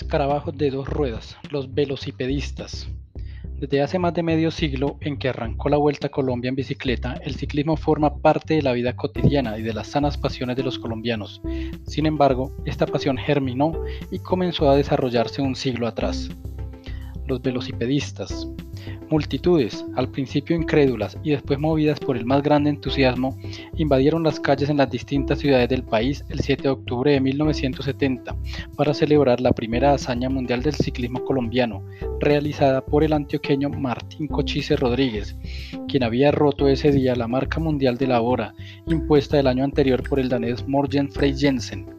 Escarabajos de dos ruedas, los velocipedistas. Desde hace más de medio siglo en que arrancó la Vuelta a Colombia en bicicleta, el ciclismo forma parte de la vida cotidiana y de las sanas pasiones de los colombianos. Sin embargo, esta pasión germinó y comenzó a desarrollarse un siglo atrás. Los velocipedistas. Multitudes, al principio incrédulas y después movidas por el más grande entusiasmo, invadieron las calles en las distintas ciudades del país el 7 de octubre de 1970 para celebrar la primera hazaña mundial del ciclismo colombiano, realizada por el antioqueño Martín Cochise Rodríguez, quien había roto ese día la marca mundial de la hora, impuesta el año anterior por el danés Morgen Frey Jensen.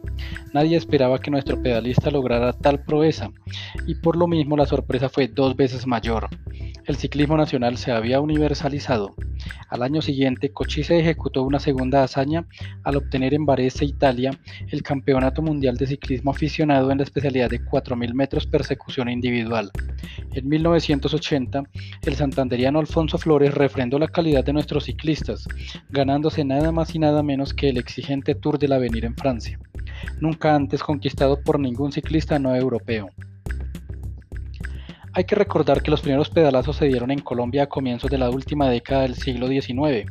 Nadie esperaba que nuestro pedalista lograra tal proeza, y por lo mismo la sorpresa fue dos veces mayor el ciclismo nacional se había universalizado. Al año siguiente, Cochise ejecutó una segunda hazaña al obtener en Varese, Italia, el Campeonato Mundial de Ciclismo Aficionado en la especialidad de 4.000 metros persecución individual. En 1980, el santanderiano Alfonso Flores refrendó la calidad de nuestros ciclistas, ganándose nada más y nada menos que el exigente Tour del Avenir en Francia, nunca antes conquistado por ningún ciclista no europeo. Hay que recordar que los primeros pedalazos se dieron en Colombia a comienzos de la última década del siglo XIX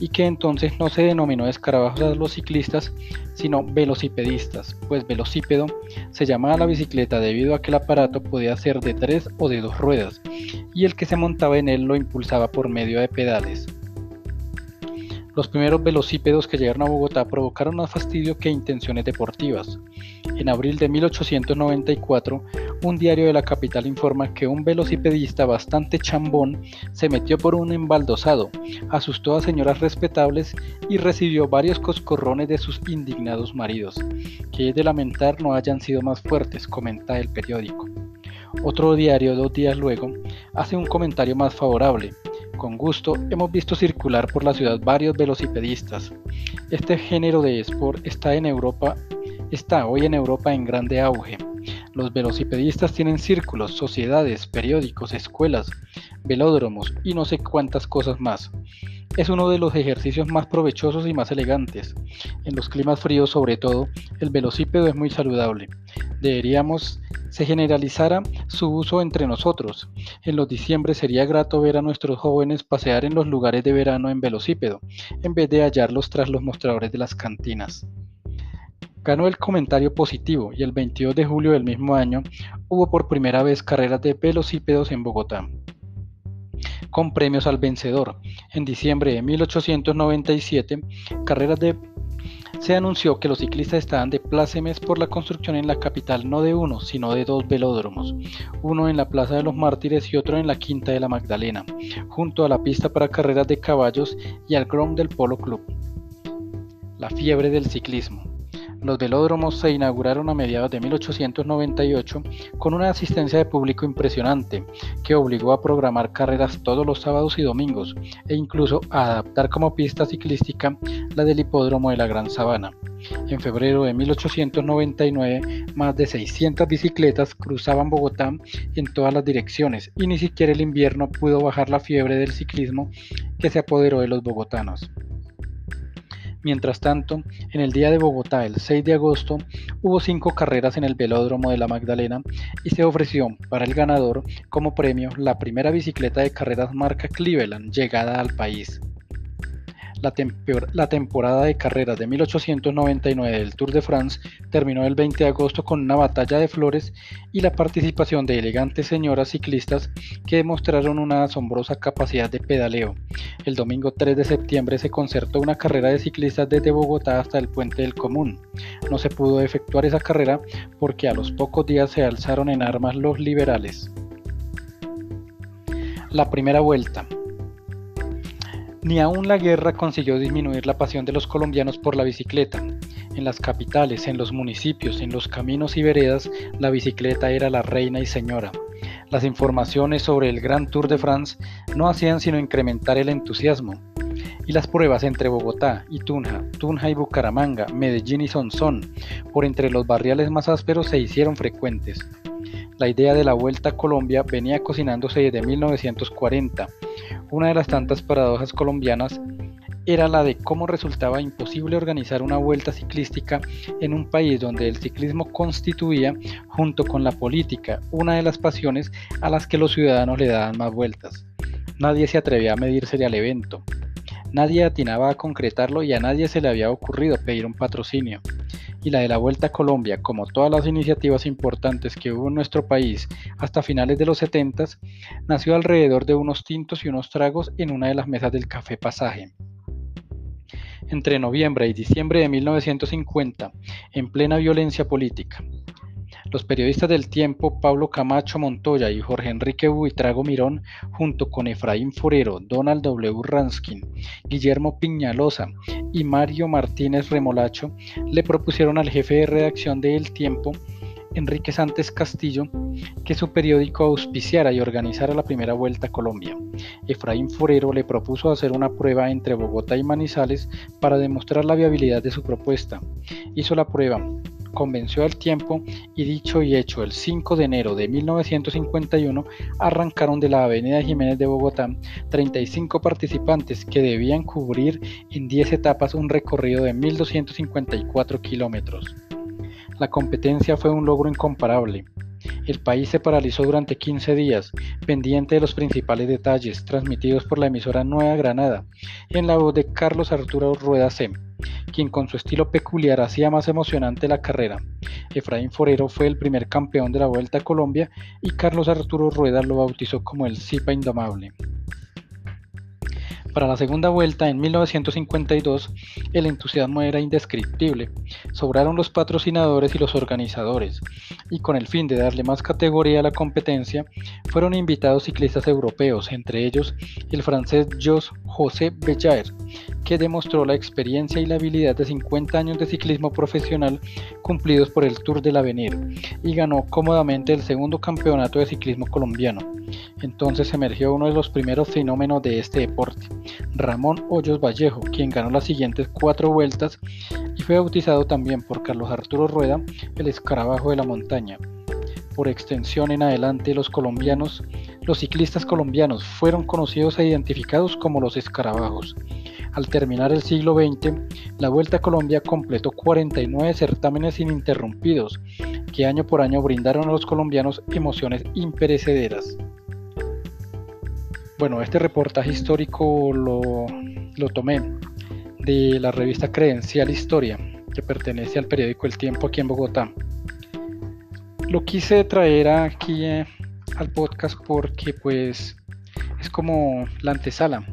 y que entonces no se denominó escarabajos a los ciclistas, sino velocipedistas, pues velocípedo se llamaba la bicicleta debido a que el aparato podía ser de tres o de dos ruedas y el que se montaba en él lo impulsaba por medio de pedales. Los primeros velocípedos que llegaron a Bogotá provocaron más fastidio que intenciones deportivas. En abril de 1894, un diario de la capital informa que un velocipedista bastante chambón se metió por un embaldosado, asustó a señoras respetables y recibió varios coscorrones de sus indignados maridos, que es de lamentar no hayan sido más fuertes, comenta el periódico. Otro diario, dos días luego, hace un comentario más favorable, con gusto hemos visto circular por la ciudad varios velocipedistas. Este género de sport está en Europa, está hoy en Europa en grande auge. Los velocipedistas tienen círculos, sociedades, periódicos, escuelas, velódromos y no sé cuántas cosas más. Es uno de los ejercicios más provechosos y más elegantes. En los climas fríos sobre todo, el velocípedo es muy saludable. Deberíamos se generalizara su uso entre nosotros. En los diciembre sería grato ver a nuestros jóvenes pasear en los lugares de verano en velocípedo, en vez de hallarlos tras los mostradores de las cantinas. Ganó el comentario positivo y el 22 de julio del mismo año hubo por primera vez carreras de velocípedos en Bogotá con premios al vencedor. En diciembre de 1897, carreras de se anunció que los ciclistas estaban de plácemes por la construcción en la capital no de uno, sino de dos velódromos, uno en la Plaza de los Mártires y otro en la Quinta de la Magdalena, junto a la pista para carreras de caballos y al Grom del Polo Club. La fiebre del ciclismo. Los velódromos se inauguraron a mediados de 1898 con una asistencia de público impresionante que obligó a programar carreras todos los sábados y domingos e incluso a adaptar como pista ciclística la del hipódromo de la Gran Sabana. En febrero de 1899, más de 600 bicicletas cruzaban Bogotá en todas las direcciones y ni siquiera el invierno pudo bajar la fiebre del ciclismo que se apoderó de los bogotanos. Mientras tanto, en el día de Bogotá, el 6 de agosto, hubo cinco carreras en el velódromo de la Magdalena y se ofreció para el ganador como premio la primera bicicleta de carreras marca Cleveland llegada al país. La, temporada de carreras de 1899 del Tour de France terminó el 20 de agosto con una batalla de flores y la participación de elegantes señoras ciclistas que demostraron una asombrosa capacidad de pedaleo. El domingo 3 de septiembre se concertó una carrera de ciclistas desde Bogotá hasta el Puente del Común. No se pudo efectuar esa carrera porque a los pocos días se alzaron en armas los liberales. La primera vuelta. Ni aún la guerra consiguió disminuir la pasión de los colombianos por la bicicleta. En las capitales, en los municipios, en los caminos y veredas, la bicicleta era la reina y señora. Las informaciones sobre el Gran Tour de France no hacían sino incrementar el entusiasmo. Y las pruebas entre Bogotá y Tunja, Tunja y Bucaramanga, Medellín y Sonsón, por entre los barriales más ásperos se hicieron frecuentes. La idea de la Vuelta a Colombia venía cocinándose desde 1940 una de las tantas paradojas colombianas era la de cómo resultaba imposible organizar una vuelta ciclística en un país donde el ciclismo constituía, junto con la política, una de las pasiones a las que los ciudadanos le daban más vueltas. Nadie se atrevía a medirse al evento. Nadie atinaba a concretarlo y a nadie se le había ocurrido pedir un patrocinio. Y la de la Vuelta a Colombia, como todas las iniciativas importantes que hubo en nuestro país hasta finales de los 70, nació alrededor de unos tintos y unos tragos en una de las mesas del Café Pasaje. Entre noviembre y diciembre de 1950, en plena violencia política, los periodistas del tiempo Pablo Camacho Montoya y Jorge Enrique Buitrago Mirón, junto con Efraín Forero, Donald W. Ranskin, Guillermo Piñalosa y Mario Martínez Remolacho, le propusieron al jefe de redacción de El Tiempo, Enrique Santos Castillo, que su periódico auspiciara y organizara la primera vuelta a Colombia. Efraín Forero le propuso hacer una prueba entre Bogotá y Manizales para demostrar la viabilidad de su propuesta. Hizo la prueba, convenció al tiempo y dicho y hecho, el 5 de enero de 1951 arrancaron de la Avenida Jiménez de Bogotá 35 participantes que debían cubrir en 10 etapas un recorrido de 1.254 kilómetros. La competencia fue un logro incomparable. El país se paralizó durante 15 días, pendiente de los principales detalles transmitidos por la emisora Nueva Granada, en la voz de Carlos Arturo Rueda C quien con su estilo peculiar hacía más emocionante la carrera. Efraín Forero fue el primer campeón de la Vuelta a Colombia y Carlos Arturo Rueda lo bautizó como el Zipa Indomable. Para la segunda vuelta, en 1952, el entusiasmo era indescriptible. Sobraron los patrocinadores y los organizadores, y con el fin de darle más categoría a la competencia, fueron invitados ciclistas europeos, entre ellos el francés Jos José Bellaer, que demostró la experiencia y la habilidad de 50 años de ciclismo profesional cumplidos por el Tour del Avenir, y ganó cómodamente el segundo campeonato de ciclismo colombiano. Entonces emergió uno de los primeros fenómenos de este deporte, Ramón Hoyos Vallejo, quien ganó las siguientes cuatro vueltas y fue bautizado también por Carlos Arturo Rueda el escarabajo de la montaña. Por extensión en adelante los colombianos, los ciclistas colombianos fueron conocidos e identificados como los escarabajos. Al terminar el siglo XX, la Vuelta a Colombia completó 49 certámenes ininterrumpidos que año por año brindaron a los colombianos emociones imperecederas. Bueno, este reportaje histórico lo, tomé de la revista Credencial Historia, que pertenece al periódico El Tiempo aquí en Bogotá. Lo quise traer aquí eh, al podcast porque pues es como la antesala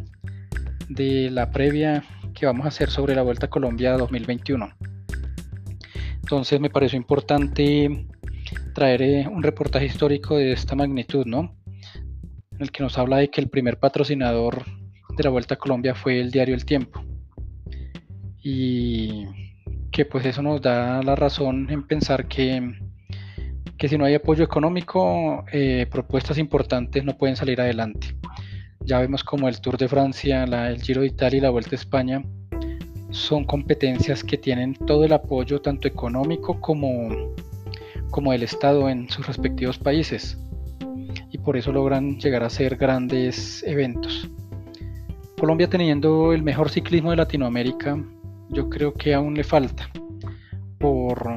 de la previa que vamos a hacer sobre la Vuelta a Colombia 2021. Entonces me pareció importante traer eh, un reportaje histórico de esta magnitud, ¿no? El que nos habla de que el primer patrocinador de la Vuelta a Colombia fue el diario El Tiempo. Y que pues eso nos da la razón en pensar que, que si no hay apoyo económico, eh, propuestas importantes no pueden salir adelante. Ya vemos como el Tour de Francia, el Giro de Italia y la Vuelta a España son competencias que tienen todo el apoyo tanto económico como, como del Estado en sus respectivos países por eso logran llegar a ser grandes eventos. Colombia teniendo el mejor ciclismo de Latinoamérica, yo creo que aún le falta por,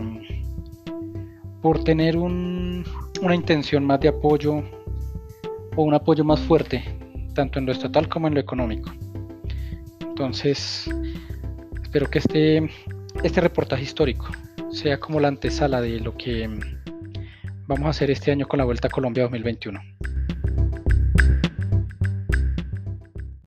por tener una intención más de apoyo o un apoyo más fuerte, tanto en lo estatal como en lo económico. Entonces, espero que este, este reportaje histórico sea como la antesala de lo que vamos a hacer este año con la Vuelta a Colombia 2021.